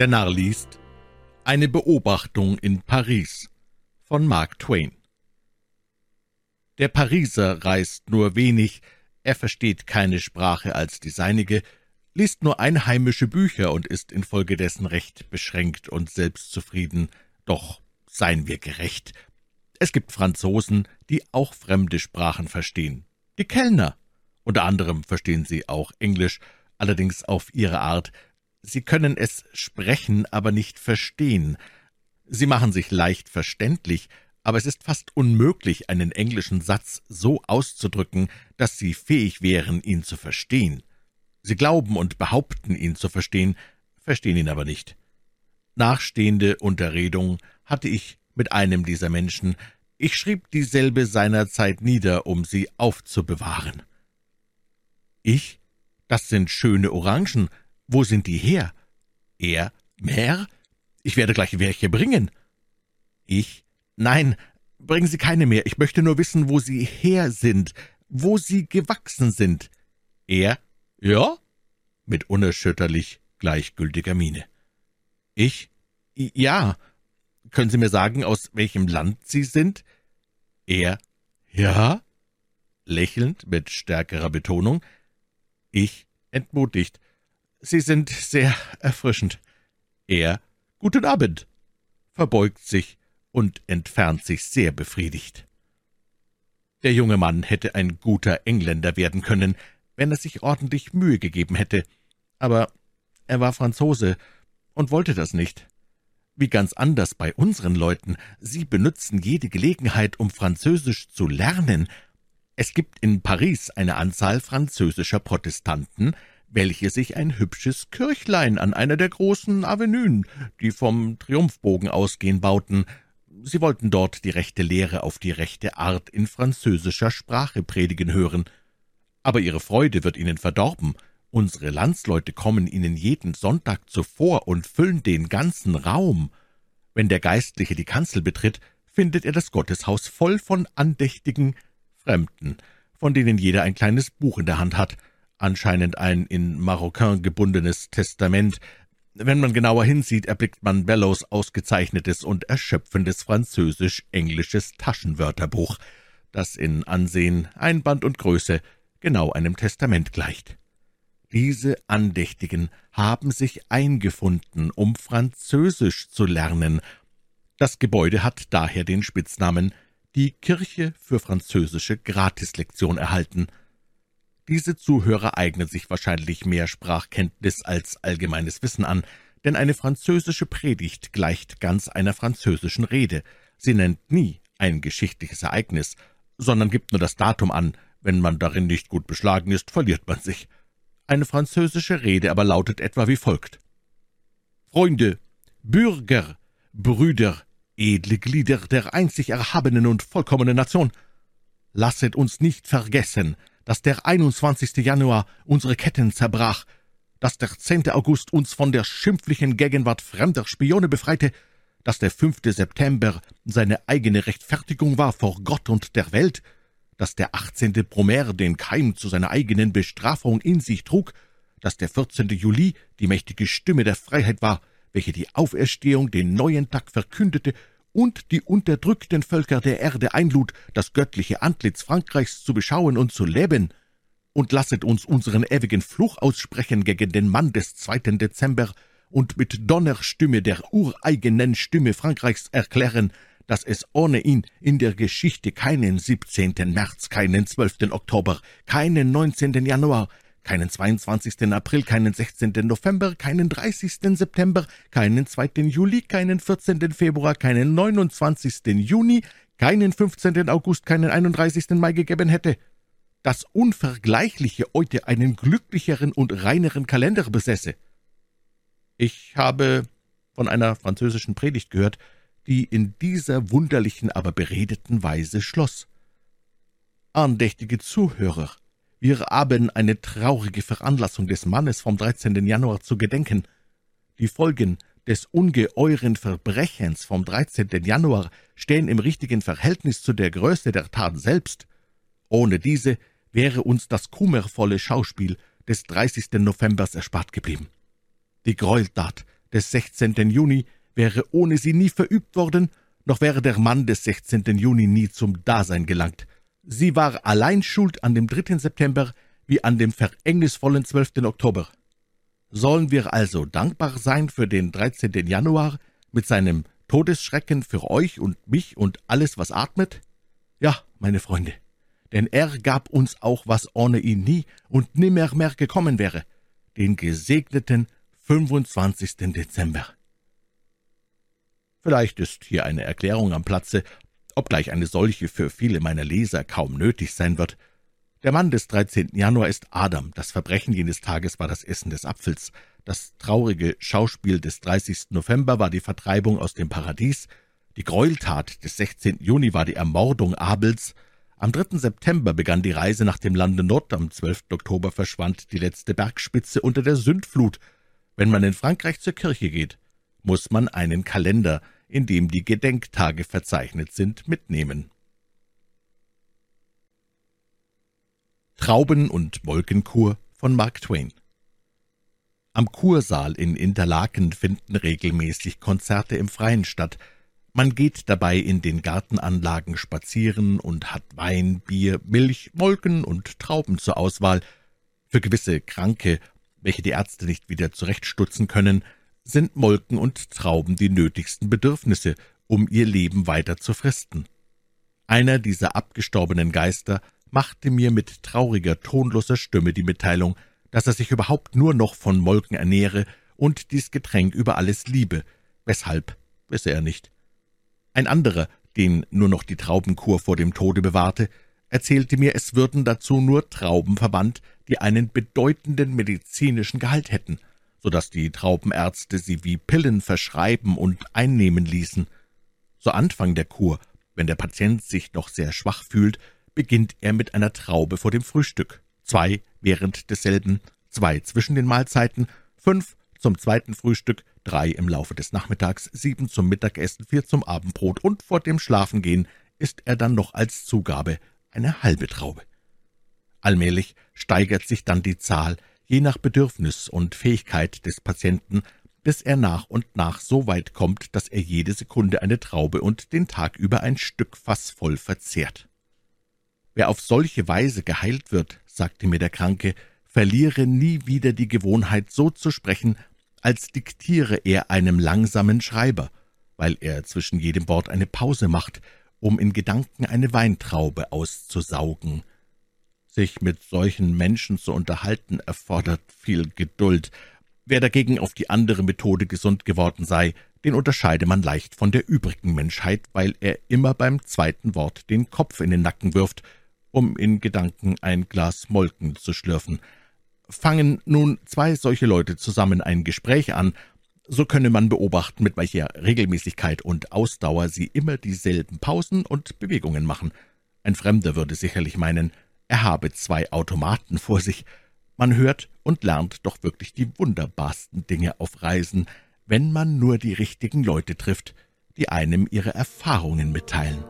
Der Narr liest Eine Beobachtung in Paris von Mark Twain. Der Pariser reist nur wenig, er versteht keine Sprache als die seinige, liest nur einheimische Bücher und ist infolgedessen recht beschränkt und selbstzufrieden. Doch seien wir gerecht. Es gibt Franzosen, die auch fremde Sprachen verstehen. Die Kellner. Unter anderem verstehen sie auch Englisch, allerdings auf ihre Art, Sie können es sprechen, aber nicht verstehen. Sie machen sich leicht verständlich, aber es ist fast unmöglich, einen englischen Satz so auszudrücken, dass Sie fähig wären, ihn zu verstehen. Sie glauben und behaupten, ihn zu verstehen, verstehen ihn aber nicht. Nachstehende Unterredung hatte ich mit einem dieser Menschen. Ich schrieb dieselbe seinerzeit nieder, um sie aufzubewahren. Ich? Das sind schöne Orangen, wo sind die her? Er, mehr? Ich werde gleich welche bringen. Ich, nein, bringen Sie keine mehr. Ich möchte nur wissen, wo sie her sind, wo sie gewachsen sind. Er, ja? Mit unerschütterlich gleichgültiger Miene. Ich, ja. Können Sie mir sagen, aus welchem Land Sie sind? Er, ja? Lächelnd mit stärkerer Betonung. Ich, entmutigt. Sie sind sehr erfrischend. Er, guten Abend, verbeugt sich und entfernt sich sehr befriedigt. Der junge Mann hätte ein guter Engländer werden können, wenn er sich ordentlich Mühe gegeben hätte, aber er war Franzose und wollte das nicht. Wie ganz anders bei unseren Leuten, sie benützen jede Gelegenheit, um Französisch zu lernen. Es gibt in Paris eine Anzahl französischer Protestanten, welche sich ein hübsches Kirchlein an einer der großen Avenuen, die vom Triumphbogen ausgehen, bauten. Sie wollten dort die rechte Lehre auf die rechte Art in französischer Sprache predigen hören. Aber ihre Freude wird ihnen verdorben. Unsere Landsleute kommen ihnen jeden Sonntag zuvor und füllen den ganzen Raum. Wenn der Geistliche die Kanzel betritt, findet er das Gotteshaus voll von andächtigen Fremden, von denen jeder ein kleines Buch in der Hand hat – anscheinend ein in Maroquin gebundenes Testament. Wenn man genauer hinsieht, erblickt man Bellows ausgezeichnetes und erschöpfendes französisch-englisches Taschenwörterbuch, das in Ansehen, Einband und Größe genau einem Testament gleicht. Diese Andächtigen haben sich eingefunden, um Französisch zu lernen. Das Gebäude hat daher den Spitznamen die Kirche für französische Gratislektion erhalten – diese Zuhörer eignen sich wahrscheinlich mehr Sprachkenntnis als allgemeines Wissen an, denn eine französische Predigt gleicht ganz einer französischen Rede. Sie nennt nie ein geschichtliches Ereignis, sondern gibt nur das Datum an. Wenn man darin nicht gut beschlagen ist, verliert man sich. Eine französische Rede aber lautet etwa wie folgt. Freunde, Bürger, Brüder, edle Glieder der einzig erhabenen und vollkommenen Nation, lasset uns nicht vergessen, dass der 21. Januar unsere Ketten zerbrach, dass der 10. August uns von der schimpflichen Gegenwart fremder Spione befreite, dass der 5. September seine eigene Rechtfertigung war vor Gott und der Welt, dass der 18. Brumaire den Keim zu seiner eigenen Bestrafung in sich trug, dass der 14. Juli die mächtige Stimme der Freiheit war, welche die Auferstehung den neuen Tag verkündete und die unterdrückten Völker der Erde einlud, das göttliche Antlitz Frankreichs zu beschauen und zu leben. Und lasset uns unseren ewigen Fluch aussprechen gegen den Mann des 2. Dezember und mit Donnerstimme der ureigenen Stimme Frankreichs erklären, dass es ohne ihn in der Geschichte keinen 17. März, keinen 12. Oktober, keinen 19. Januar, keinen 22. April, keinen 16. November, keinen 30. September, keinen 2. Juli, keinen 14. Februar, keinen 29. Juni, keinen 15. August, keinen 31. Mai gegeben hätte. Das Unvergleichliche heute einen glücklicheren und reineren Kalender besäße. Ich habe von einer französischen Predigt gehört, die in dieser wunderlichen, aber beredeten Weise schloss. Andächtige Zuhörer, wir haben eine traurige Veranlassung des Mannes vom 13. Januar zu gedenken. Die Folgen des ungeheuren Verbrechens vom 13. Januar stehen im richtigen Verhältnis zu der Größe der Tat selbst. Ohne diese wäre uns das kummervolle Schauspiel des 30. Novembers erspart geblieben. Die Gräueltat des 16. Juni wäre ohne sie nie verübt worden, noch wäre der Mann des 16. Juni nie zum Dasein gelangt. Sie war allein schuld an dem 3. September wie an dem verhängnisvollen 12. Oktober. Sollen wir also dankbar sein für den 13. Januar mit seinem Todesschrecken für euch und mich und alles, was atmet? Ja, meine Freunde, denn er gab uns auch, was ohne ihn nie und nimmer mehr gekommen wäre, den gesegneten 25. Dezember. Vielleicht ist hier eine Erklärung am Platze, obgleich eine solche für viele meiner Leser kaum nötig sein wird. Der Mann des 13. Januar ist Adam, das Verbrechen jenes Tages war das Essen des Apfels, das traurige Schauspiel des 30. November war die Vertreibung aus dem Paradies, die Gräueltat des 16. Juni war die Ermordung Abels, am 3. September begann die Reise nach dem Lande Nord, am 12. Oktober verschwand die letzte Bergspitze unter der Sündflut. Wenn man in Frankreich zur Kirche geht, muss man einen Kalender, in dem die Gedenktage verzeichnet sind, mitnehmen. Trauben- und Molkenkur von Mark Twain Am Kursaal in Interlaken finden regelmäßig Konzerte im Freien statt. Man geht dabei in den Gartenanlagen spazieren und hat Wein, Bier, Milch, Molken und Trauben zur Auswahl. Für gewisse Kranke, welche die Ärzte nicht wieder zurechtstutzen können, sind Molken und Trauben die nötigsten Bedürfnisse, um ihr Leben weiter zu fristen. Einer dieser abgestorbenen Geister machte mir mit trauriger, tonloser Stimme die Mitteilung, dass er sich überhaupt nur noch von Molken ernähre und dies Getränk über alles liebe. Weshalb, wisse er nicht. Ein anderer, den nur noch die Traubenkur vor dem Tode bewahrte, erzählte mir, es würden dazu nur Trauben verwandt, die einen bedeutenden medizinischen Gehalt hätten, so dass die Traubenärzte sie wie Pillen verschreiben und einnehmen ließen. Zu Anfang der Kur, wenn der Patient sich noch sehr schwach fühlt, beginnt er mit einer Traube vor dem Frühstück, zwei während desselben, zwei zwischen den Mahlzeiten, fünf zum zweiten Frühstück, drei im Laufe des Nachmittags, sieben zum Mittagessen, vier zum Abendbrot und vor dem Schlafengehen isst er dann noch als Zugabe eine halbe Traube. Allmählich steigert sich dann die Zahl, je nach Bedürfnis und Fähigkeit des Patienten, bis er nach und nach so weit kommt, dass er jede Sekunde eine Traube und den Tag über ein Stück Fass voll verzehrt. Wer auf solche Weise geheilt wird, sagte mir der Kranke, verliere nie wieder die Gewohnheit, so zu sprechen, als diktiere er einem langsamen Schreiber, weil er zwischen jedem Wort eine Pause macht, um in Gedanken eine Weintraube auszusaugen. Sich mit solchen Menschen zu unterhalten, erfordert viel Geduld. Wer dagegen auf die andere Methode gesund geworden sei, den unterscheide man leicht von der übrigen Menschheit, weil er immer beim zweiten Wort den Kopf in den Nacken wirft, um in Gedanken ein Glas Molken zu schlürfen. Fangen nun zwei solche Leute zusammen ein Gespräch an, so könne man beobachten, mit welcher Regelmäßigkeit und Ausdauer sie immer dieselben Pausen und Bewegungen machen. Ein Fremder würde sicherlich meinen, er habe zwei Automaten vor sich. Man hört und lernt doch wirklich die wunderbarsten Dinge auf Reisen, wenn man nur die richtigen Leute trifft, die einem ihre Erfahrungen mitteilen.